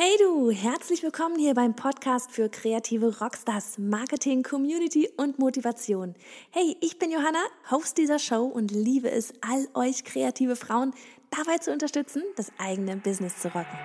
Hey du, herzlich willkommen hier beim Podcast für kreative Rockstars, Marketing, Community und Motivation. Hey, ich bin Johanna, Host dieser Show und liebe es, all euch kreative Frauen dabei zu unterstützen, das eigene Business zu rocken.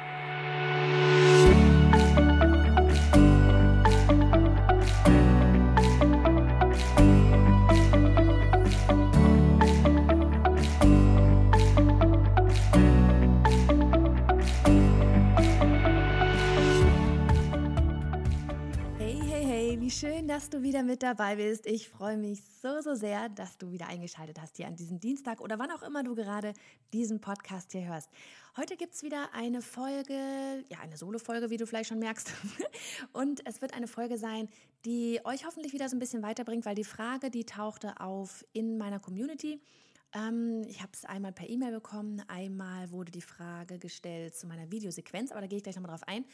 Schön, dass du wieder mit dabei bist. Ich freue mich so, so sehr, dass du wieder eingeschaltet hast hier an diesem Dienstag oder wann auch immer du gerade diesen Podcast hier hörst. Heute gibt es wieder eine Folge, ja, eine Solo-Folge, wie du vielleicht schon merkst. Und es wird eine Folge sein, die euch hoffentlich wieder so ein bisschen weiterbringt, weil die Frage, die tauchte auf in meiner Community. Ähm, ich habe es einmal per E-Mail bekommen, einmal wurde die Frage gestellt zu meiner Videosequenz, aber da gehe ich gleich nochmal drauf ein.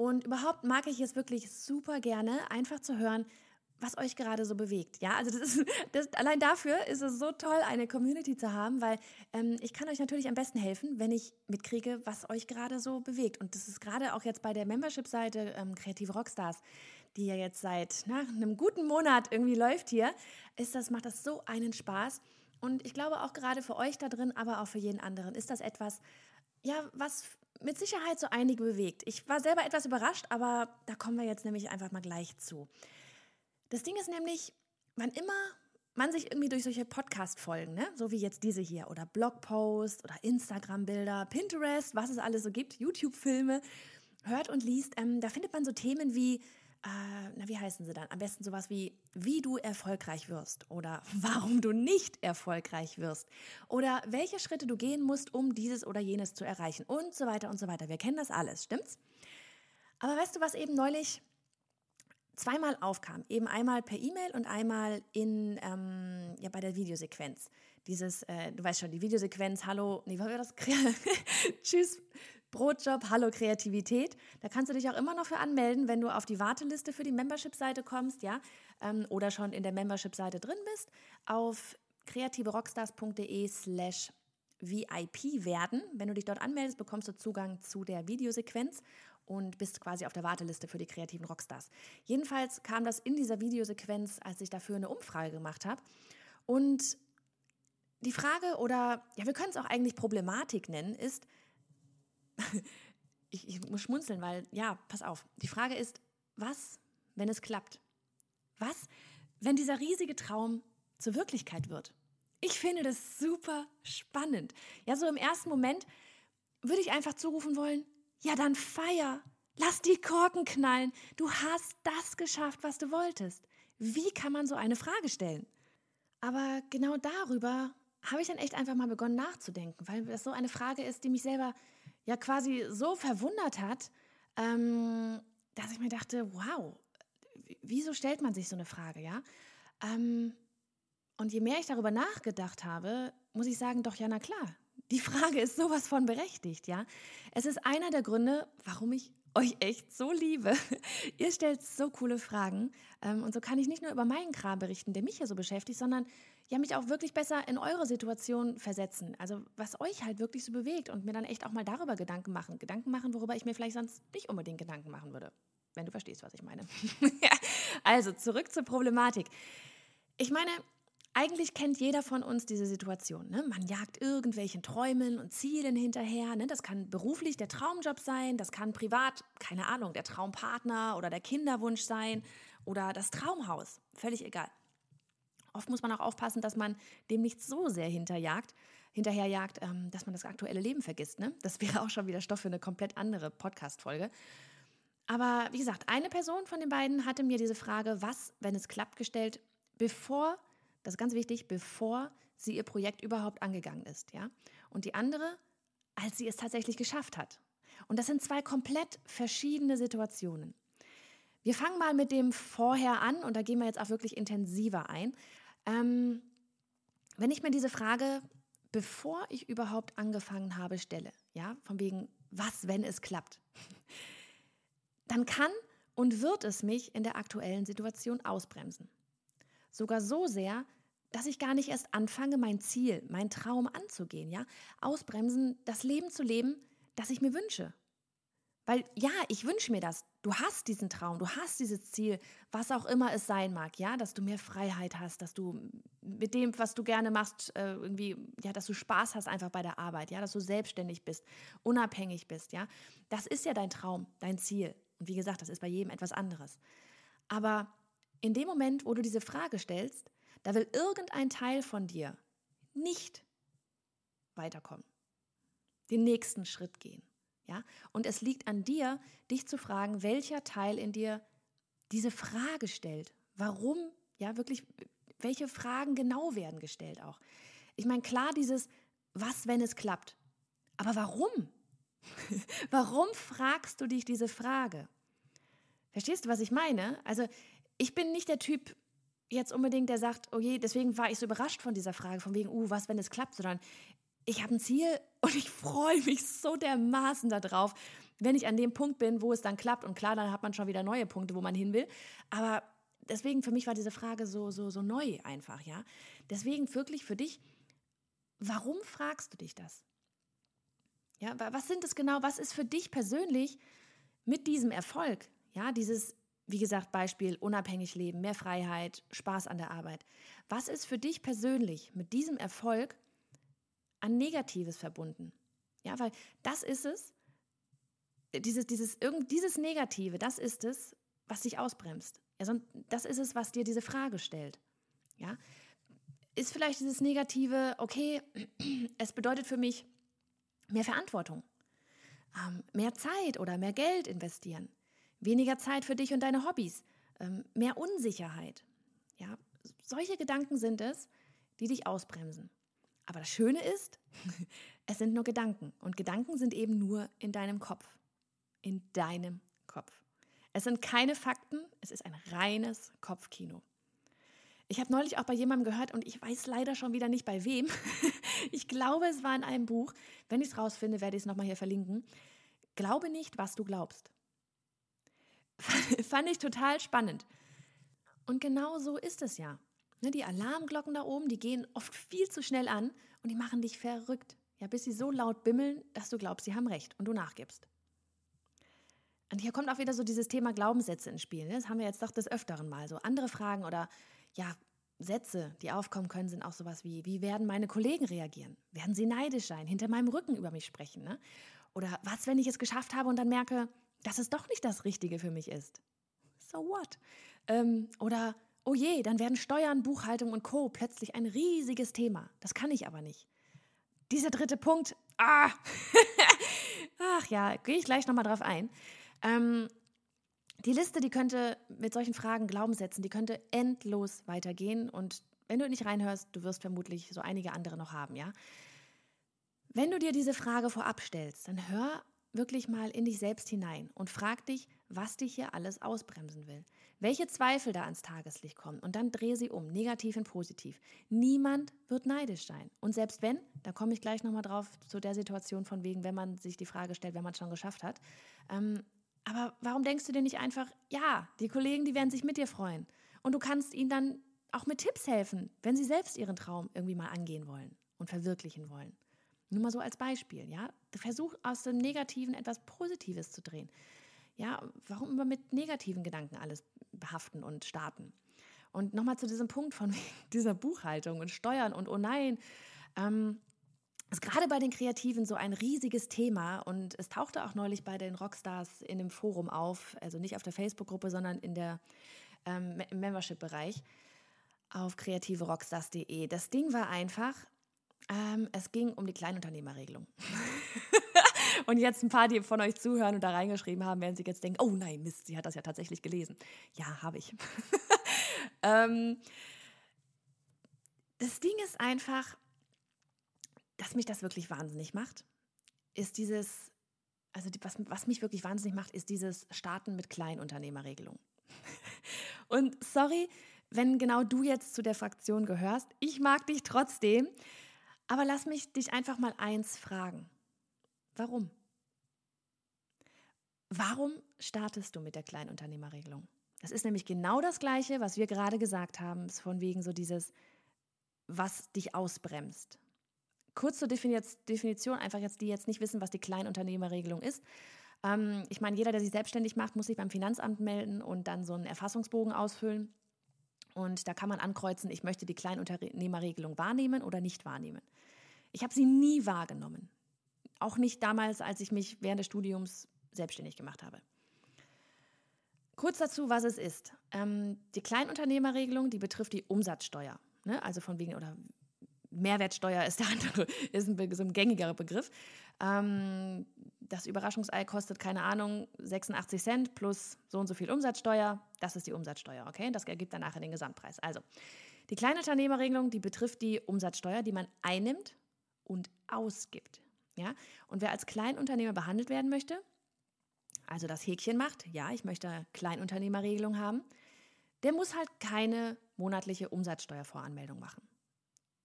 Und überhaupt mag ich es wirklich super gerne, einfach zu hören, was euch gerade so bewegt. Ja, also das ist, das, allein dafür ist es so toll, eine Community zu haben, weil ähm, ich kann euch natürlich am besten helfen, wenn ich mitkriege, was euch gerade so bewegt. Und das ist gerade auch jetzt bei der Membership-Seite ähm, Kreative Rockstars, die ja jetzt seit na, einem guten Monat irgendwie läuft hier, ist das, macht das so einen Spaß. Und ich glaube auch gerade für euch da drin, aber auch für jeden anderen ist das etwas, ja, was mit Sicherheit so einige bewegt. Ich war selber etwas überrascht, aber da kommen wir jetzt nämlich einfach mal gleich zu. Das Ding ist nämlich, wann immer man sich irgendwie durch solche Podcast-Folgen, ne, so wie jetzt diese hier, oder Blogposts oder Instagram-Bilder, Pinterest, was es alles so gibt, YouTube-Filme, hört und liest, ähm, da findet man so Themen wie äh, na, wie heißen sie dann? Am besten sowas wie, wie du erfolgreich wirst oder warum du nicht erfolgreich wirst oder welche Schritte du gehen musst, um dieses oder jenes zu erreichen und so weiter und so weiter. Wir kennen das alles, stimmt's? Aber weißt du, was eben neulich zweimal aufkam? Eben einmal per E-Mail und einmal in, ähm, ja, bei der Videosequenz. Dieses, äh, du weißt schon, die Videosequenz, hallo, nee, war das? Tschüss, Brotjob, Hallo Kreativität. Da kannst du dich auch immer noch für anmelden, wenn du auf die Warteliste für die Membership-Seite kommst, ja, ähm, oder schon in der Membership-Seite drin bist, auf kreativerockstars.de slash VIP werden. Wenn du dich dort anmeldest, bekommst du Zugang zu der Videosequenz und bist quasi auf der Warteliste für die kreativen Rockstars. Jedenfalls kam das in dieser Videosequenz, als ich dafür eine Umfrage gemacht habe. Und die Frage oder, ja, wir können es auch eigentlich Problematik nennen, ist, ich, ich muss schmunzeln, weil, ja, pass auf. Die Frage ist, was, wenn es klappt? Was, wenn dieser riesige Traum zur Wirklichkeit wird? Ich finde das super spannend. Ja, so im ersten Moment würde ich einfach zurufen wollen, ja, dann feier. Lass die Korken knallen. Du hast das geschafft, was du wolltest. Wie kann man so eine Frage stellen? Aber genau darüber habe ich dann echt einfach mal begonnen nachzudenken, weil das so eine Frage ist, die mich selber ja quasi so verwundert hat, ähm, dass ich mir dachte, wow, wieso stellt man sich so eine Frage, ja? Ähm, und je mehr ich darüber nachgedacht habe, muss ich sagen, doch ja, na klar, die Frage ist sowas von berechtigt, ja? Es ist einer der Gründe, warum ich euch echt so liebe. Ihr stellt so coole Fragen. Ähm, und so kann ich nicht nur über meinen Kram berichten, der mich hier so beschäftigt, sondern ja, mich auch wirklich besser in eure Situation versetzen. Also was euch halt wirklich so bewegt und mir dann echt auch mal darüber Gedanken machen. Gedanken machen, worüber ich mir vielleicht sonst nicht unbedingt Gedanken machen würde. Wenn du verstehst, was ich meine. also zurück zur Problematik. Ich meine, eigentlich kennt jeder von uns diese Situation. Ne? Man jagt irgendwelchen Träumen und Zielen hinterher. Ne? Das kann beruflich der Traumjob sein, das kann privat, keine Ahnung, der Traumpartner oder der Kinderwunsch sein oder das Traumhaus. Völlig egal. Oft muss man auch aufpassen, dass man dem nicht so sehr hinterjagt, hinterherjagt, ähm, dass man das aktuelle Leben vergisst. Ne? Das wäre auch schon wieder Stoff für eine komplett andere Podcast-Folge. Aber wie gesagt, eine Person von den beiden hatte mir diese Frage, was, wenn es klappt, gestellt, bevor das ist ganz wichtig, bevor sie ihr Projekt überhaupt angegangen ist, ja. Und die andere, als sie es tatsächlich geschafft hat. Und das sind zwei komplett verschiedene Situationen. Wir fangen mal mit dem Vorher an und da gehen wir jetzt auch wirklich intensiver ein. Ähm, wenn ich mir diese Frage, bevor ich überhaupt angefangen habe, stelle, ja, von wegen, was, wenn es klappt, dann kann und wird es mich in der aktuellen Situation ausbremsen. Sogar so sehr, dass ich gar nicht erst anfange, mein Ziel, mein Traum anzugehen, ja? Ausbremsen, das Leben zu leben, das ich mir wünsche. Weil ja, ich wünsche mir das. Du hast diesen Traum, du hast dieses Ziel, was auch immer es sein mag, ja, dass du mehr Freiheit hast, dass du mit dem, was du gerne machst, äh, irgendwie, ja, dass du Spaß hast einfach bei der Arbeit, ja, dass du selbstständig bist, unabhängig bist, ja. Das ist ja dein Traum, dein Ziel. Und wie gesagt, das ist bei jedem etwas anderes. Aber in dem Moment, wo du diese Frage stellst, da will irgendein Teil von dir nicht weiterkommen, den nächsten Schritt gehen. Ja? Und es liegt an dir, dich zu fragen, welcher Teil in dir diese Frage stellt. Warum? Ja, wirklich, welche Fragen genau werden gestellt auch? Ich meine, klar, dieses, was, wenn es klappt? Aber warum? warum fragst du dich diese Frage? Verstehst du, was ich meine? Also, ich bin nicht der Typ jetzt unbedingt, der sagt, je, deswegen war ich so überrascht von dieser Frage, von wegen, uh, was, wenn es klappt, sondern ich habe ein Ziel und ich freue mich so dermaßen darauf, wenn ich an dem Punkt bin, wo es dann klappt. Und klar, dann hat man schon wieder neue Punkte, wo man hin will. Aber deswegen für mich war diese Frage so, so, so neu einfach, ja. Deswegen wirklich für dich, warum fragst du dich das? Ja, was sind es genau? Was ist für dich persönlich mit diesem Erfolg? Ja, dieses, wie gesagt, Beispiel unabhängig leben, mehr Freiheit, Spaß an der Arbeit. Was ist für dich persönlich mit diesem Erfolg an Negatives verbunden. Ja, weil das ist es, dieses, dieses, irgend, dieses Negative, das ist es, was dich ausbremst. Ja, das ist es, was dir diese Frage stellt. Ja, ist vielleicht dieses Negative, okay, es bedeutet für mich mehr Verantwortung, ähm, mehr Zeit oder mehr Geld investieren, weniger Zeit für dich und deine Hobbys, ähm, mehr Unsicherheit. Ja, solche Gedanken sind es, die dich ausbremsen. Aber das Schöne ist, es sind nur Gedanken. Und Gedanken sind eben nur in deinem Kopf. In deinem Kopf. Es sind keine Fakten, es ist ein reines Kopfkino. Ich habe neulich auch bei jemandem gehört und ich weiß leider schon wieder nicht bei wem. ich glaube, es war in einem Buch. Wenn ich es rausfinde, werde ich es nochmal hier verlinken. Glaube nicht, was du glaubst. Fand ich total spannend. Und genau so ist es ja. Ne, die Alarmglocken da oben, die gehen oft viel zu schnell an und die machen dich verrückt. Ja, bis sie so laut bimmeln, dass du glaubst, sie haben recht und du nachgibst. Und hier kommt auch wieder so dieses Thema Glaubenssätze ins Spiel. Ne? Das haben wir jetzt doch des Öfteren mal. So andere Fragen oder ja, Sätze, die aufkommen können, sind auch sowas wie, wie werden meine Kollegen reagieren? Werden sie neidisch sein, hinter meinem Rücken über mich sprechen? Ne? Oder was, wenn ich es geschafft habe und dann merke, dass es doch nicht das Richtige für mich ist? So what? Ähm, oder oh je, dann werden Steuern, Buchhaltung und Co. plötzlich ein riesiges Thema. Das kann ich aber nicht. Dieser dritte Punkt, ah, ach ja, gehe ich gleich nochmal drauf ein. Ähm, die Liste, die könnte mit solchen Fragen Glaubenssätzen, die könnte endlos weitergehen. Und wenn du nicht reinhörst, du wirst vermutlich so einige andere noch haben, ja. Wenn du dir diese Frage vorab stellst, dann hör wirklich mal in dich selbst hinein und frag dich, was dich hier alles ausbremsen will. Welche Zweifel da ans Tageslicht kommen und dann dreh sie um, negativ in positiv. Niemand wird neidisch sein. Und selbst wenn, da komme ich gleich nochmal drauf zu der Situation von wegen, wenn man sich die Frage stellt, wenn man es schon geschafft hat. Ähm, aber warum denkst du dir nicht einfach, ja, die Kollegen, die werden sich mit dir freuen. Und du kannst ihnen dann auch mit Tipps helfen, wenn sie selbst ihren Traum irgendwie mal angehen wollen und verwirklichen wollen. Nur mal so als Beispiel, ja. Versuch aus dem Negativen etwas Positives zu drehen. Ja, warum immer mit negativen Gedanken alles behaften und starten? Und nochmal zu diesem Punkt von dieser Buchhaltung und Steuern und oh nein, ähm, ist gerade bei den Kreativen so ein riesiges Thema und es tauchte auch neulich bei den Rockstars in dem Forum auf, also nicht auf der Facebook-Gruppe, sondern in der, ähm, Membership-Bereich auf kreativerockstars.de. Das Ding war einfach, ähm, es ging um die Kleinunternehmerregelung. und jetzt ein paar, die von euch zuhören und da reingeschrieben haben, werden sich jetzt denken, oh nein, Mist, sie hat das ja tatsächlich gelesen. Ja, habe ich. ähm, das Ding ist einfach, dass mich das wirklich wahnsinnig macht, ist dieses, also die, was, was mich wirklich wahnsinnig macht, ist dieses Starten mit Kleinunternehmerregelung. und sorry, wenn genau du jetzt zu der Fraktion gehörst, ich mag dich trotzdem, aber lass mich dich einfach mal eins fragen. Warum? Warum startest du mit der Kleinunternehmerregelung? Das ist nämlich genau das Gleiche, was wir gerade gesagt haben, von wegen so dieses, was dich ausbremst. Kurz zur Definition, einfach jetzt, die jetzt nicht wissen, was die Kleinunternehmerregelung ist. Ähm, ich meine, jeder, der sich selbstständig macht, muss sich beim Finanzamt melden und dann so einen Erfassungsbogen ausfüllen. Und da kann man ankreuzen, ich möchte die Kleinunternehmerregelung wahrnehmen oder nicht wahrnehmen. Ich habe sie nie wahrgenommen. Auch nicht damals, als ich mich während des Studiums selbstständig gemacht habe. Kurz dazu, was es ist. Ähm, die Kleinunternehmerregelung, die betrifft die Umsatzsteuer. Ne? Also von wegen, oder Mehrwertsteuer ist der andere, ist ein, so ein gängigerer Begriff. Ähm, das Überraschungsei kostet, keine Ahnung, 86 Cent plus so und so viel Umsatzsteuer. Das ist die Umsatzsteuer, okay? Das ergibt dann nachher den Gesamtpreis. Also, die Kleinunternehmerregelung, die betrifft die Umsatzsteuer, die man einnimmt und ausgibt. Ja? Und wer als Kleinunternehmer behandelt werden möchte, also das Häkchen macht, ja, ich möchte Kleinunternehmerregelung haben, der muss halt keine monatliche Umsatzsteuervoranmeldung machen.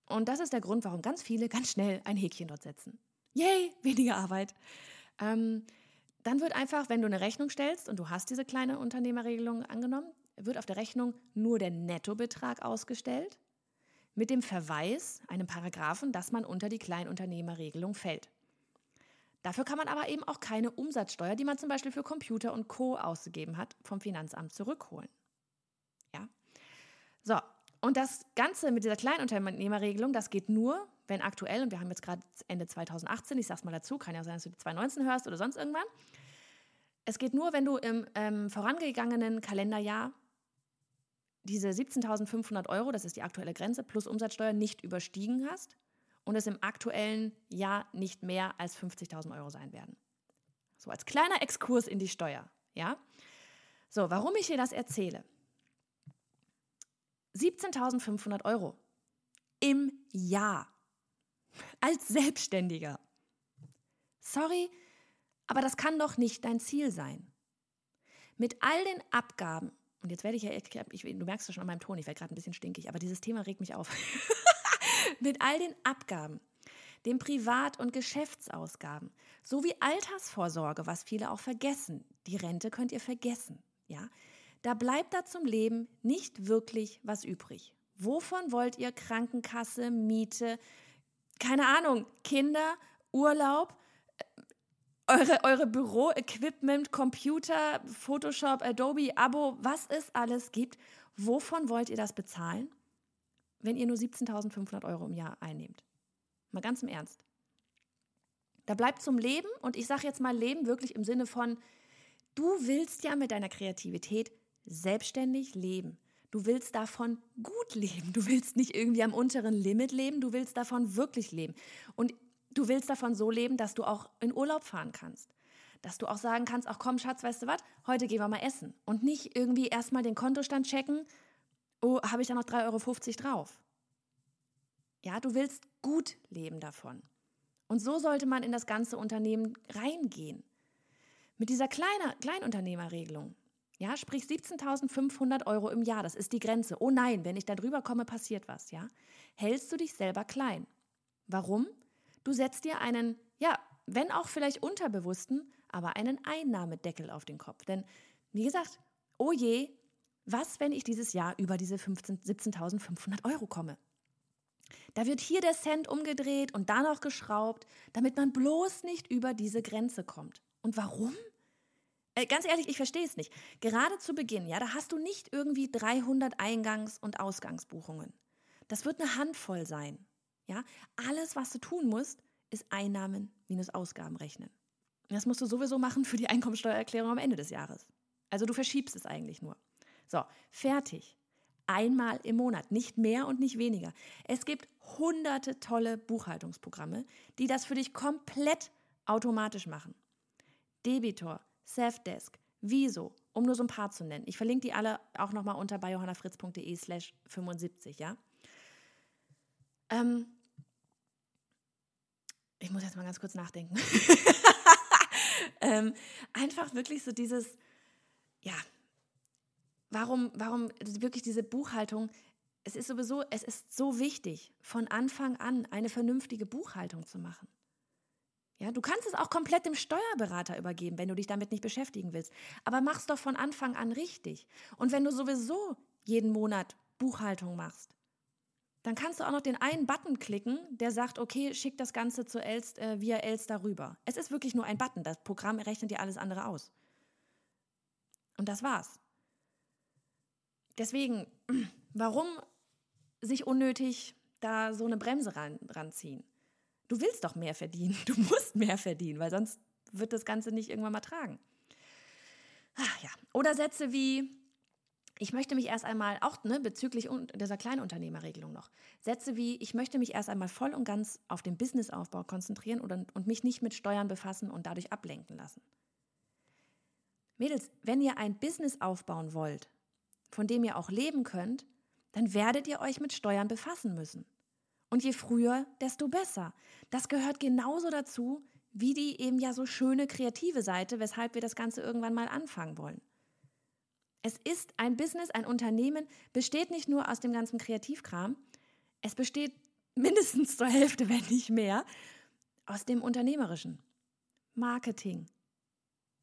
Und das ist der Grund, warum ganz viele ganz schnell ein Häkchen dort setzen. Yay, weniger Arbeit. Ähm, dann wird einfach, wenn du eine Rechnung stellst und du hast diese kleine Unternehmerregelung angenommen, wird auf der Rechnung nur der Nettobetrag ausgestellt mit dem Verweis, einem Paragraphen, dass man unter die Kleinunternehmerregelung fällt. Dafür kann man aber eben auch keine Umsatzsteuer, die man zum Beispiel für Computer und Co. ausgegeben hat, vom Finanzamt zurückholen. Ja? So, und das Ganze mit dieser Kleinunternehmerregelung, das geht nur, wenn aktuell, und wir haben jetzt gerade Ende 2018, ich sag's mal dazu, kann ja sein, dass du die 2019 hörst oder sonst irgendwann. Es geht nur, wenn du im ähm, vorangegangenen Kalenderjahr diese 17.500 Euro, das ist die aktuelle Grenze, plus Umsatzsteuer nicht überstiegen hast und es im aktuellen Jahr nicht mehr als 50.000 Euro sein werden. So als kleiner Exkurs in die Steuer, ja? So, warum ich dir das erzähle? 17.500 Euro im Jahr als Selbstständiger. Sorry, aber das kann doch nicht dein Ziel sein. Mit all den Abgaben, und jetzt werde ich ja, ich, du merkst es schon an meinem Ton, ich werde gerade ein bisschen stinkig, aber dieses Thema regt mich auf. Mit all den Abgaben, den Privat- und Geschäftsausgaben, sowie Altersvorsorge, was viele auch vergessen. Die Rente könnt ihr vergessen, ja? Da bleibt da zum Leben nicht wirklich was übrig. Wovon wollt ihr Krankenkasse, Miete, keine Ahnung, Kinder, Urlaub, äh, eure, eure Büro-Equipment, Computer, Photoshop, Adobe, Abo, was es alles gibt. Wovon wollt ihr das bezahlen, wenn ihr nur 17.500 Euro im Jahr einnehmt? Mal ganz im Ernst. Da bleibt zum Leben, und ich sage jetzt mal Leben wirklich im Sinne von, du willst ja mit deiner Kreativität selbstständig leben. Du willst davon gut leben. Du willst nicht irgendwie am unteren Limit leben, du willst davon wirklich leben. Und du willst davon so leben, dass du auch in Urlaub fahren kannst. Dass du auch sagen kannst, ach komm, Schatz, weißt du was, heute gehen wir mal essen. Und nicht irgendwie erstmal den Kontostand checken, oh, habe ich da noch 3,50 Euro drauf. Ja, du willst gut leben davon. Und so sollte man in das ganze Unternehmen reingehen. Mit dieser kleine, Kleinunternehmerregelung ja, sprich 17.500 Euro im Jahr, das ist die Grenze. Oh nein, wenn ich da drüber komme, passiert was, ja? Hältst du dich selber klein. Warum? Du setzt dir einen, ja, wenn auch vielleicht unterbewussten, aber einen Einnahmedeckel auf den Kopf. Denn, wie gesagt, oh je, was, wenn ich dieses Jahr über diese 17.500 Euro komme? Da wird hier der Cent umgedreht und da noch geschraubt, damit man bloß nicht über diese Grenze kommt. Und warum? Äh, ganz ehrlich, ich verstehe es nicht. Gerade zu Beginn, ja, da hast du nicht irgendwie 300 Eingangs- und Ausgangsbuchungen. Das wird eine Handvoll sein. Ja, alles, was du tun musst, ist Einnahmen minus Ausgaben rechnen. Das musst du sowieso machen für die Einkommensteuererklärung am Ende des Jahres. Also du verschiebst es eigentlich nur. So, fertig. Einmal im Monat, nicht mehr und nicht weniger. Es gibt hunderte tolle Buchhaltungsprogramme, die das für dich komplett automatisch machen. Debitor, Safdesk, Wieso, um nur so ein paar zu nennen. Ich verlinke die alle auch nochmal unter bei johannafritz.de slash 75, ja? Ähm, ich muss jetzt mal ganz kurz nachdenken. ähm, einfach wirklich so dieses, ja, warum, warum wirklich diese Buchhaltung, es ist sowieso, es ist so wichtig, von Anfang an eine vernünftige Buchhaltung zu machen. Ja, du kannst es auch komplett dem Steuerberater übergeben, wenn du dich damit nicht beschäftigen willst. Aber mach's doch von Anfang an richtig. Und wenn du sowieso jeden Monat Buchhaltung machst, dann kannst du auch noch den einen Button klicken, der sagt, okay, schick das Ganze zu Elst, äh, via Elster rüber. Es ist wirklich nur ein Button. Das Programm rechnet dir alles andere aus. Und das war's. Deswegen, warum sich unnötig da so eine Bremse ran, ranziehen? Du willst doch mehr verdienen. Du musst mehr verdienen, weil sonst wird das Ganze nicht irgendwann mal tragen. Ach ja. Oder Sätze wie, ich möchte mich erst einmal, auch ne, bezüglich dieser Kleinunternehmerregelung noch, Sätze wie, ich möchte mich erst einmal voll und ganz auf den Businessaufbau konzentrieren oder, und mich nicht mit Steuern befassen und dadurch ablenken lassen. Mädels, wenn ihr ein Business aufbauen wollt, von dem ihr auch leben könnt, dann werdet ihr euch mit Steuern befassen müssen. Und je früher, desto besser. Das gehört genauso dazu, wie die eben ja so schöne kreative Seite, weshalb wir das Ganze irgendwann mal anfangen wollen. Es ist ein Business, ein Unternehmen, besteht nicht nur aus dem ganzen Kreativkram, es besteht mindestens zur Hälfte, wenn nicht mehr, aus dem Unternehmerischen. Marketing,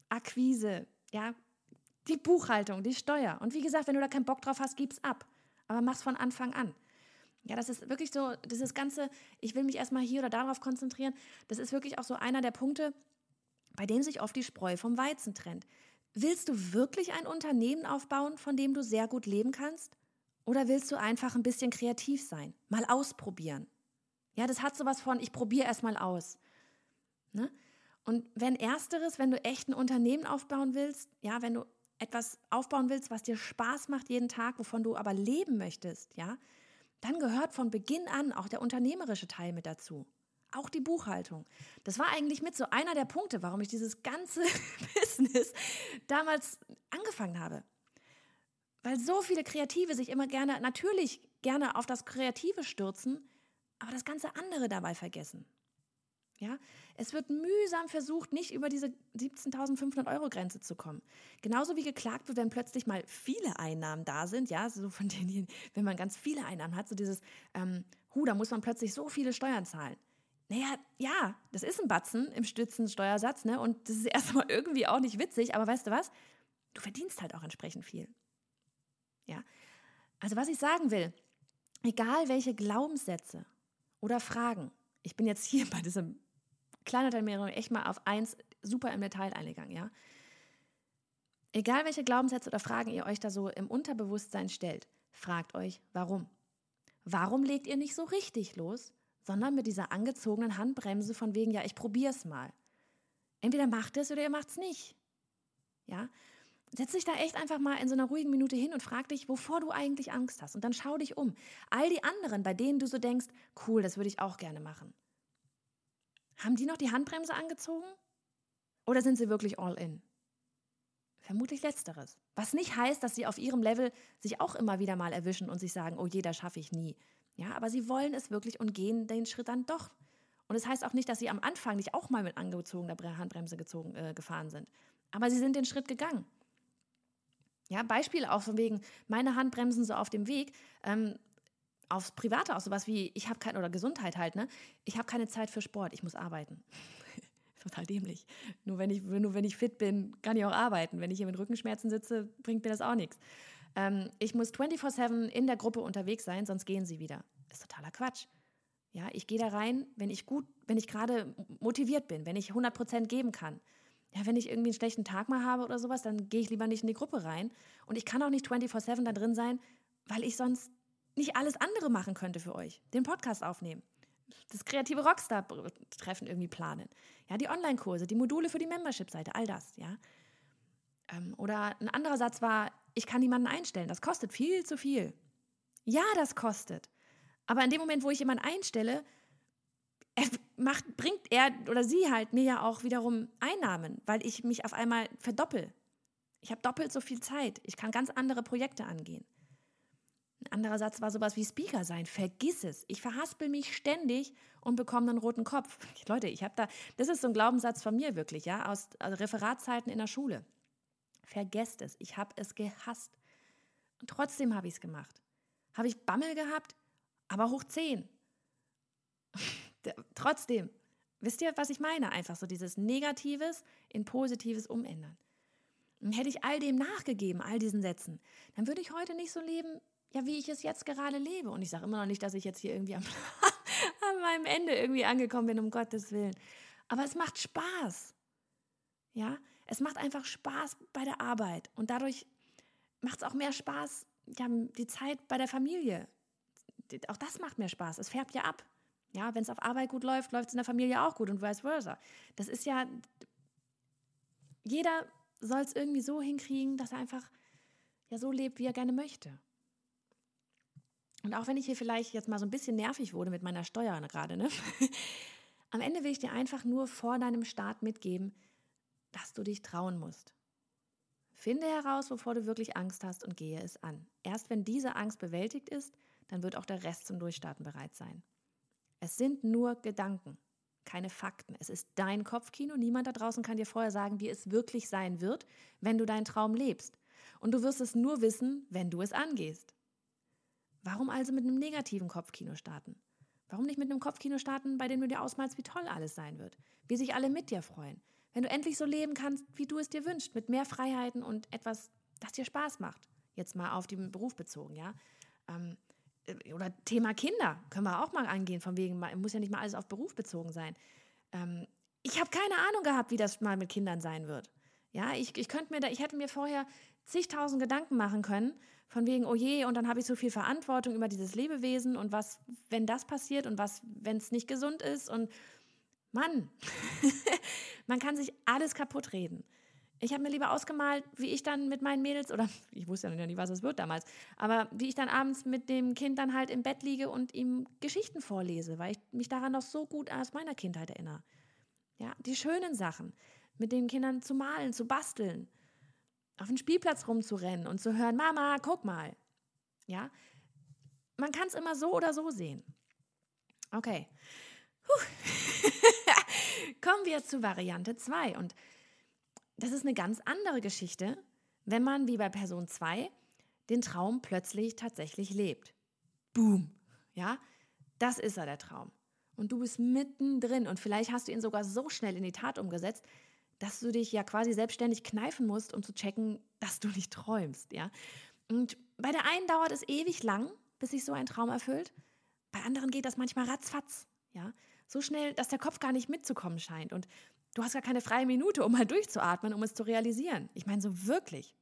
Akquise, ja, die Buchhaltung, die Steuer. Und wie gesagt, wenn du da keinen Bock drauf hast, gib's ab. Aber mach's von Anfang an. Ja, das ist wirklich so, dieses Ganze, ich will mich erstmal hier oder darauf konzentrieren, das ist wirklich auch so einer der Punkte, bei dem sich oft die Spreu vom Weizen trennt. Willst du wirklich ein Unternehmen aufbauen, von dem du sehr gut leben kannst? Oder willst du einfach ein bisschen kreativ sein? Mal ausprobieren. Ja, das hat sowas von, ich probiere erstmal aus. Ne? Und wenn ersteres, wenn du echt ein Unternehmen aufbauen willst, ja, wenn du etwas aufbauen willst, was dir Spaß macht jeden Tag, wovon du aber leben möchtest, ja, dann gehört von Beginn an auch der unternehmerische Teil mit dazu. Auch die Buchhaltung. Das war eigentlich mit so einer der Punkte, warum ich dieses ganze Business damals angefangen habe. Weil so viele Kreative sich immer gerne, natürlich gerne auf das Kreative stürzen, aber das ganze andere dabei vergessen. Ja, es wird mühsam versucht, nicht über diese 17.500 Euro Grenze zu kommen. Genauso wie geklagt wird, wenn plötzlich mal viele Einnahmen da sind, ja, so von denen, wenn man ganz viele Einnahmen hat, so dieses, ähm, hu, da muss man plötzlich so viele Steuern zahlen. Naja, ja, das ist ein Batzen im Stützensteuersatz, ne, und das ist erstmal irgendwie auch nicht witzig, aber weißt du was? Du verdienst halt auch entsprechend viel. Ja, also was ich sagen will, egal welche Glaubenssätze oder Fragen, ich bin jetzt hier bei diesem Kleinunternehmen echt mal auf eins super im Detail eingegangen, ja. Egal welche Glaubenssätze oder Fragen ihr euch da so im Unterbewusstsein stellt, fragt euch, warum. Warum legt ihr nicht so richtig los, sondern mit dieser angezogenen Handbremse von wegen, ja, ich probier's mal. Entweder macht es oder ihr macht's nicht. Ja? Setz dich da echt einfach mal in so einer ruhigen Minute hin und frag dich, wovor du eigentlich Angst hast. Und dann schau dich um. All die anderen, bei denen du so denkst, cool, das würde ich auch gerne machen. Haben die noch die Handbremse angezogen? Oder sind sie wirklich all in? Vermutlich letzteres. Was nicht heißt, dass sie auf ihrem Level sich auch immer wieder mal erwischen und sich sagen, oh je, das schaffe ich nie. Ja, aber sie wollen es wirklich und gehen den Schritt dann doch. Und es das heißt auch nicht, dass sie am Anfang nicht auch mal mit angezogener Handbremse gezogen, äh, gefahren sind. Aber sie sind den Schritt gegangen. Ja, Beispiel auch von wegen meine Handbremsen so auf dem Weg. Ähm, aufs Private aus, sowas wie, ich habe keine, oder Gesundheit halt, ne? Ich habe keine Zeit für Sport, ich muss arbeiten. Total dämlich. Nur wenn, ich, nur wenn ich fit bin, kann ich auch arbeiten. Wenn ich hier mit Rückenschmerzen sitze, bringt mir das auch nichts. Ähm, ich muss 24-7 in der Gruppe unterwegs sein, sonst gehen sie wieder. Ist totaler Quatsch. Ja, ich gehe da rein, wenn ich gut, wenn ich gerade motiviert bin, wenn ich 100% geben kann. Ja, wenn ich irgendwie einen schlechten Tag mal habe oder sowas, dann gehe ich lieber nicht in die Gruppe rein. Und ich kann auch nicht 24-7 da drin sein, weil ich sonst nicht alles andere machen könnte für euch. Den Podcast aufnehmen, das kreative Rockstar-Treffen irgendwie planen. Ja, die Online-Kurse, die Module für die Membership-Seite, all das, ja. Ähm, oder ein anderer Satz war, ich kann niemanden einstellen, das kostet viel zu viel. Ja, das kostet. Aber in dem Moment, wo ich jemanden einstelle, macht, bringt er oder sie halt mir ja auch wiederum Einnahmen, weil ich mich auf einmal verdoppel. Ich habe doppelt so viel Zeit. Ich kann ganz andere Projekte angehen. Ein anderer Satz war sowas wie Speaker sein. Vergiss es. Ich verhaspel mich ständig und bekomme einen roten Kopf. Leute, ich habe da, das ist so ein Glaubenssatz von mir wirklich, ja, aus Referatzeiten in der Schule. Vergesst es. Ich habe es gehasst. Und trotzdem habe ich es gemacht. Habe ich Bammel gehabt, aber hoch zehn. trotzdem. Wisst ihr, was ich meine? Einfach so dieses Negatives in Positives umändern. Und hätte ich all dem nachgegeben, all diesen Sätzen, dann würde ich heute nicht so leben, ja, wie ich es jetzt gerade lebe. Und ich sage immer noch nicht, dass ich jetzt hier irgendwie am, an meinem Ende irgendwie angekommen bin, um Gottes Willen. Aber es macht Spaß. Ja, es macht einfach Spaß bei der Arbeit. Und dadurch macht es auch mehr Spaß, ja, die Zeit bei der Familie. Auch das macht mehr Spaß. Es färbt ja ab. Ja, wenn es auf Arbeit gut läuft, läuft es in der Familie auch gut und vice versa. Das ist ja, jeder soll es irgendwie so hinkriegen, dass er einfach ja so lebt, wie er gerne möchte. Und auch wenn ich hier vielleicht jetzt mal so ein bisschen nervig wurde mit meiner Steuer gerade, ne? Am Ende will ich dir einfach nur vor deinem Start mitgeben, dass du dich trauen musst. Finde heraus, wovor du wirklich Angst hast und gehe es an. Erst wenn diese Angst bewältigt ist, dann wird auch der Rest zum Durchstarten bereit sein. Es sind nur Gedanken, keine Fakten. Es ist dein Kopfkino. Niemand da draußen kann dir vorher sagen, wie es wirklich sein wird, wenn du deinen Traum lebst. Und du wirst es nur wissen, wenn du es angehst. Warum also mit einem negativen Kopfkino starten? Warum nicht mit einem Kopfkino starten, bei dem du dir ausmalst, wie toll alles sein wird? Wie sich alle mit dir freuen? Wenn du endlich so leben kannst, wie du es dir wünschst, mit mehr Freiheiten und etwas, das dir Spaß macht. Jetzt mal auf den Beruf bezogen, ja. Ähm, äh, oder Thema Kinder können wir auch mal angehen, von wegen, muss ja nicht mal alles auf Beruf bezogen sein. Ähm, ich habe keine Ahnung gehabt, wie das mal mit Kindern sein wird. Ja, ich, ich könnte mir da, ich hätte mir vorher zigtausend Gedanken machen können, von wegen, oh je, und dann habe ich so viel Verantwortung über dieses Lebewesen und was, wenn das passiert und was, wenn es nicht gesund ist und Mann, man kann sich alles kaputt reden. Ich habe mir lieber ausgemalt, wie ich dann mit meinen Mädels, oder ich wusste ja noch nicht, was es wird damals, aber wie ich dann abends mit dem Kind dann halt im Bett liege und ihm Geschichten vorlese, weil ich mich daran noch so gut aus meiner Kindheit erinnere. Ja, die schönen Sachen, mit den Kindern zu malen, zu basteln, auf den Spielplatz rumzurennen und zu hören, Mama, guck mal. Ja, man kann es immer so oder so sehen. Okay. Kommen wir zu Variante 2 und das ist eine ganz andere Geschichte, wenn man wie bei Person 2 den Traum plötzlich tatsächlich lebt. Boom. Ja, das ist er, der Traum. Und du bist mittendrin und vielleicht hast du ihn sogar so schnell in die Tat umgesetzt, dass du dich ja quasi selbstständig kneifen musst, um zu checken, dass du nicht träumst, ja. Und bei der einen dauert es ewig lang, bis sich so ein Traum erfüllt. Bei anderen geht das manchmal ratzfatz, ja. So schnell, dass der Kopf gar nicht mitzukommen scheint. Und du hast gar keine freie Minute, um mal durchzuatmen, um es zu realisieren. Ich meine, so wirklich.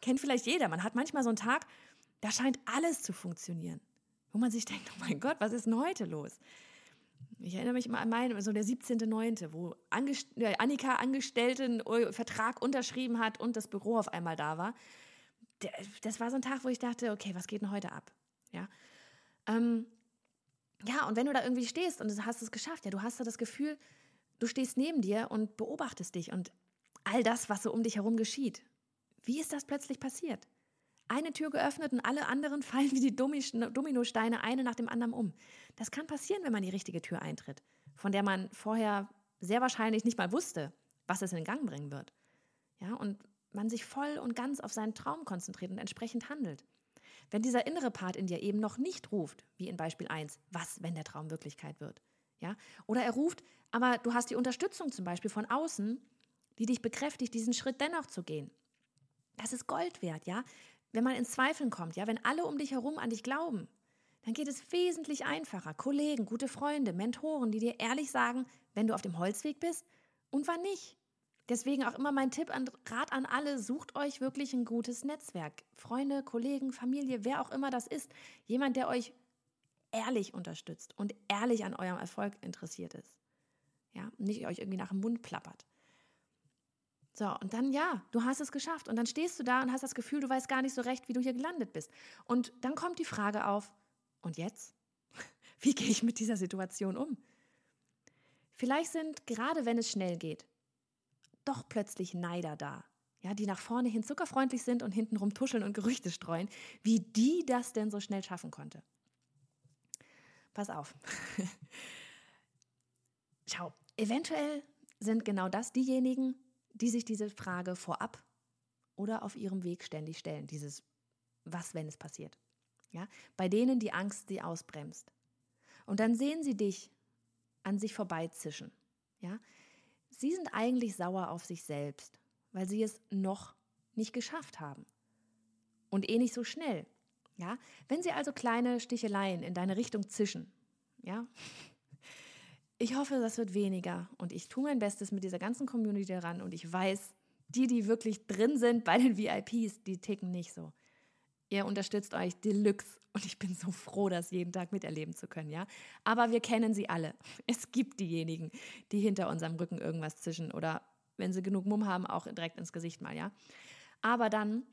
Kennt vielleicht jeder. Man hat manchmal so einen Tag, da scheint alles zu funktionieren. Wo man sich denkt, oh mein Gott, was ist denn heute los? Ich erinnere mich immer an meinen, so der 17.9., wo Angest Annika Angestellten Vertrag unterschrieben hat und das Büro auf einmal da war. Das war so ein Tag, wo ich dachte, okay, was geht denn heute ab? Ja, ähm, ja und wenn du da irgendwie stehst und hast es geschafft, ja, du hast da das Gefühl, du stehst neben dir und beobachtest dich und all das, was so um dich herum geschieht. Wie ist das plötzlich passiert? Eine Tür geöffnet und alle anderen fallen wie die Dominosteine eine nach dem anderen um. Das kann passieren, wenn man die richtige Tür eintritt, von der man vorher sehr wahrscheinlich nicht mal wusste, was es in Gang bringen wird. Ja, und man sich voll und ganz auf seinen Traum konzentriert und entsprechend handelt. Wenn dieser innere Part in dir eben noch nicht ruft, wie in Beispiel 1, was, wenn der Traum Wirklichkeit wird? Ja? Oder er ruft, aber du hast die Unterstützung zum Beispiel von außen, die dich bekräftigt, diesen Schritt dennoch zu gehen. Das ist Gold wert, ja? Wenn man ins Zweifeln kommt, ja, wenn alle um dich herum an dich glauben, dann geht es wesentlich einfacher. Kollegen, gute Freunde, Mentoren, die dir ehrlich sagen, wenn du auf dem Holzweg bist und wann nicht. Deswegen auch immer mein Tipp an Rat an alle, sucht euch wirklich ein gutes Netzwerk. Freunde, Kollegen, Familie, wer auch immer das ist. Jemand, der euch ehrlich unterstützt und ehrlich an eurem Erfolg interessiert ist. Ja, nicht euch irgendwie nach dem Mund plappert. So, und dann ja, du hast es geschafft. Und dann stehst du da und hast das Gefühl, du weißt gar nicht so recht, wie du hier gelandet bist. Und dann kommt die Frage auf, und jetzt? Wie gehe ich mit dieser Situation um? Vielleicht sind, gerade wenn es schnell geht, doch plötzlich Neider da, ja, die nach vorne hin zuckerfreundlich sind und hintenrum tuscheln und Gerüchte streuen, wie die das denn so schnell schaffen konnte. Pass auf. Schau, eventuell sind genau das diejenigen, die sich diese Frage vorab oder auf ihrem Weg ständig stellen. Dieses Was, wenn es passiert? Ja? Bei denen die Angst sie ausbremst. Und dann sehen sie dich an sich vorbeizischen. Ja? Sie sind eigentlich sauer auf sich selbst, weil sie es noch nicht geschafft haben. Und eh nicht so schnell. Ja, wenn sie also kleine Sticheleien in deine Richtung zischen, ja, ich hoffe, das wird weniger und ich tue mein Bestes mit dieser ganzen Community daran und ich weiß, die, die wirklich drin sind bei den VIPs, die ticken nicht so. Ihr unterstützt euch Deluxe und ich bin so froh, das jeden Tag miterleben zu können, ja. Aber wir kennen sie alle. Es gibt diejenigen, die hinter unserem Rücken irgendwas zischen oder wenn sie genug Mumm haben, auch direkt ins Gesicht mal, ja. Aber dann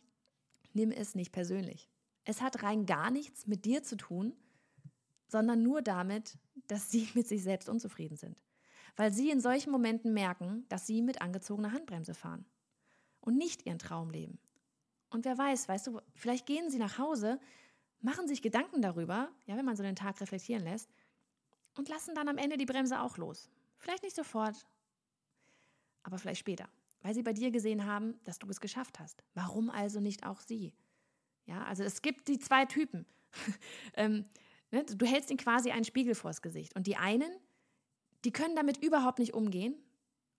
nimm es nicht persönlich. Es hat rein gar nichts mit dir zu tun, sondern nur damit, dass sie mit sich selbst unzufrieden sind. Weil sie in solchen Momenten merken, dass sie mit angezogener Handbremse fahren und nicht ihren Traum leben. Und wer weiß, weißt du, vielleicht gehen sie nach Hause, machen sich Gedanken darüber, ja, wenn man so den Tag reflektieren lässt, und lassen dann am Ende die Bremse auch los. Vielleicht nicht sofort, aber vielleicht später, weil sie bei dir gesehen haben, dass du es geschafft hast. Warum also nicht auch sie? Ja, also es gibt die zwei Typen. ähm, ne, du hältst ihnen quasi einen Spiegel vors Gesicht. Und die einen, die können damit überhaupt nicht umgehen.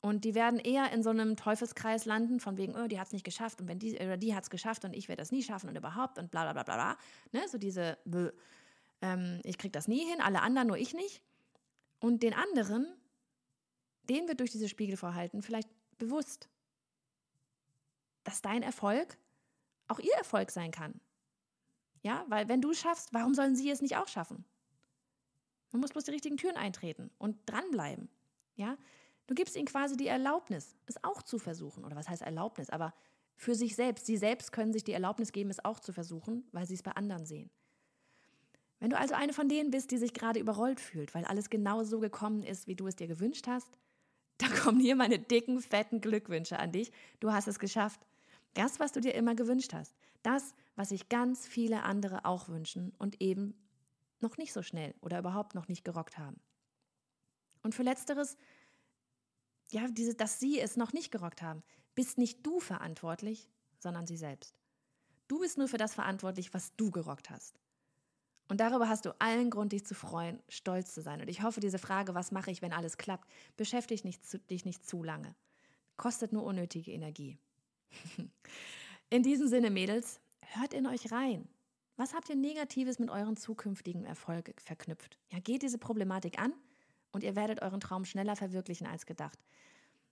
Und die werden eher in so einem Teufelskreis landen, von wegen, oh, die hat es nicht geschafft und wenn die oder die hat es geschafft und ich werde das nie schaffen und überhaupt und bla bla bla bla bla. Ne? So diese, ähm, ich kriege das nie hin, alle anderen, nur ich nicht. Und den anderen, denen wird durch diese Spiegelvorhalten vielleicht bewusst, dass dein Erfolg auch ihr Erfolg sein kann. Ja, weil wenn du schaffst, warum sollen sie es nicht auch schaffen? Man muss bloß die richtigen Türen eintreten und dranbleiben. Ja, du gibst ihnen quasi die Erlaubnis, es auch zu versuchen. Oder was heißt Erlaubnis? Aber für sich selbst. Sie selbst können sich die Erlaubnis geben, es auch zu versuchen, weil sie es bei anderen sehen. Wenn du also eine von denen bist, die sich gerade überrollt fühlt, weil alles genau so gekommen ist, wie du es dir gewünscht hast, dann kommen hier meine dicken, fetten Glückwünsche an dich. Du hast es geschafft. Das, was du dir immer gewünscht hast. Das, was sich ganz viele andere auch wünschen und eben noch nicht so schnell oder überhaupt noch nicht gerockt haben. Und für letzteres, ja, diese, dass sie es noch nicht gerockt haben, bist nicht du verantwortlich, sondern sie selbst. Du bist nur für das verantwortlich, was du gerockt hast. Und darüber hast du allen Grund, dich zu freuen, stolz zu sein. Und ich hoffe, diese Frage, was mache ich, wenn alles klappt, beschäftigt nicht zu, dich nicht zu lange. Kostet nur unnötige Energie. In diesem Sinne, Mädels, hört in euch rein. Was habt ihr Negatives mit euren zukünftigen Erfolg verknüpft? Ja, geht diese Problematik an und ihr werdet euren Traum schneller verwirklichen als gedacht.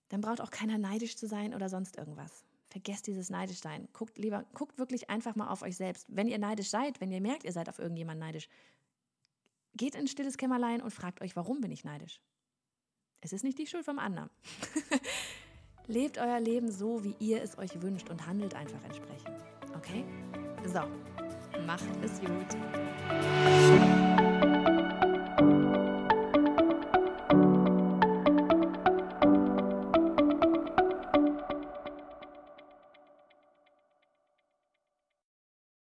Dann braucht auch keiner neidisch zu sein oder sonst irgendwas. Vergesst dieses Neidischsein. Guckt lieber, guckt wirklich einfach mal auf euch selbst. Wenn ihr neidisch seid, wenn ihr merkt, ihr seid auf irgendjemanden neidisch, geht in ein stilles Kämmerlein und fragt euch, warum bin ich neidisch? Es ist nicht die Schuld vom anderen. Lebt euer Leben so, wie ihr es euch wünscht und handelt einfach entsprechend. Okay? So, macht es gut.